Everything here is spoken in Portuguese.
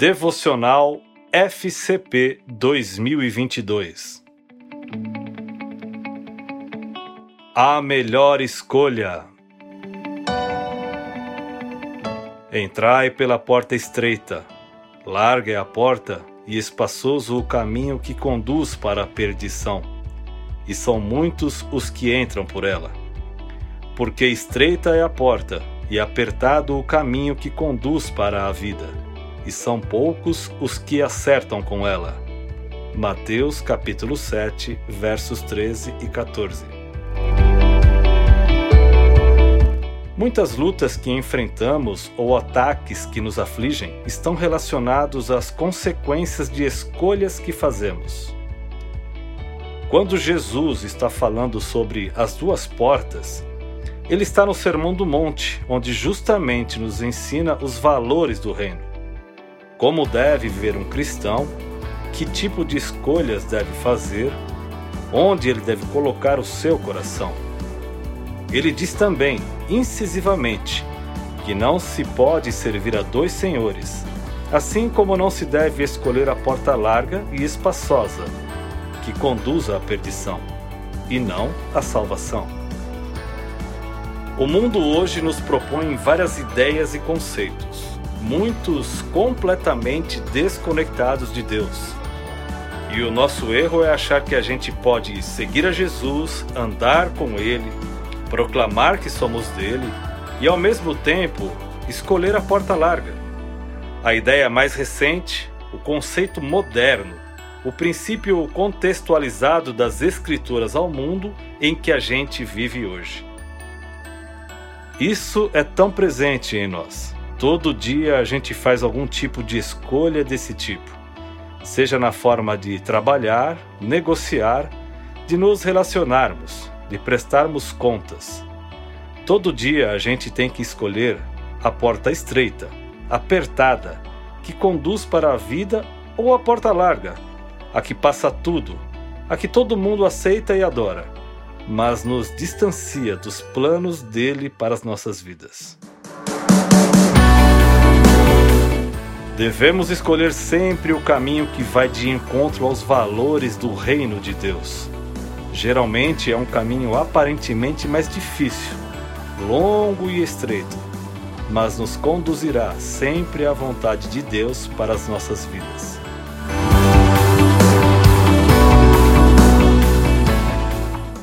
Devocional FCP 2022 A melhor escolha. Entrai pela porta estreita. Larga é a porta e espaçoso o caminho que conduz para a perdição, e são muitos os que entram por ela. Porque estreita é a porta e apertado o caminho que conduz para a vida, e são poucos os que acertam com ela. Mateus capítulo 7, versos 13 e 14. Muitas lutas que enfrentamos ou ataques que nos afligem estão relacionados às consequências de escolhas que fazemos. Quando Jesus está falando sobre as duas portas, ele está no Sermão do Monte, onde justamente nos ensina os valores do reino. Como deve viver um cristão, que tipo de escolhas deve fazer, onde ele deve colocar o seu coração. Ele diz também, incisivamente, que não se pode servir a dois senhores, assim como não se deve escolher a porta larga e espaçosa, que conduza à perdição, e não à salvação. O mundo hoje nos propõe várias ideias e conceitos, muitos completamente desconectados de Deus. E o nosso erro é achar que a gente pode seguir a Jesus, andar com Ele, proclamar que somos dele e, ao mesmo tempo, escolher a porta larga. A ideia mais recente, o conceito moderno, o princípio contextualizado das Escrituras ao mundo em que a gente vive hoje. Isso é tão presente em nós. Todo dia a gente faz algum tipo de escolha desse tipo, seja na forma de trabalhar, negociar, de nos relacionarmos, de prestarmos contas. Todo dia a gente tem que escolher a porta estreita, apertada, que conduz para a vida ou a porta larga, a que passa tudo, a que todo mundo aceita e adora, mas nos distancia dos planos dele para as nossas vidas. Devemos escolher sempre o caminho que vai de encontro aos valores do reino de Deus Geralmente é um caminho aparentemente mais difícil, longo e estreito, mas nos conduzirá sempre à vontade de Deus para as nossas vidas.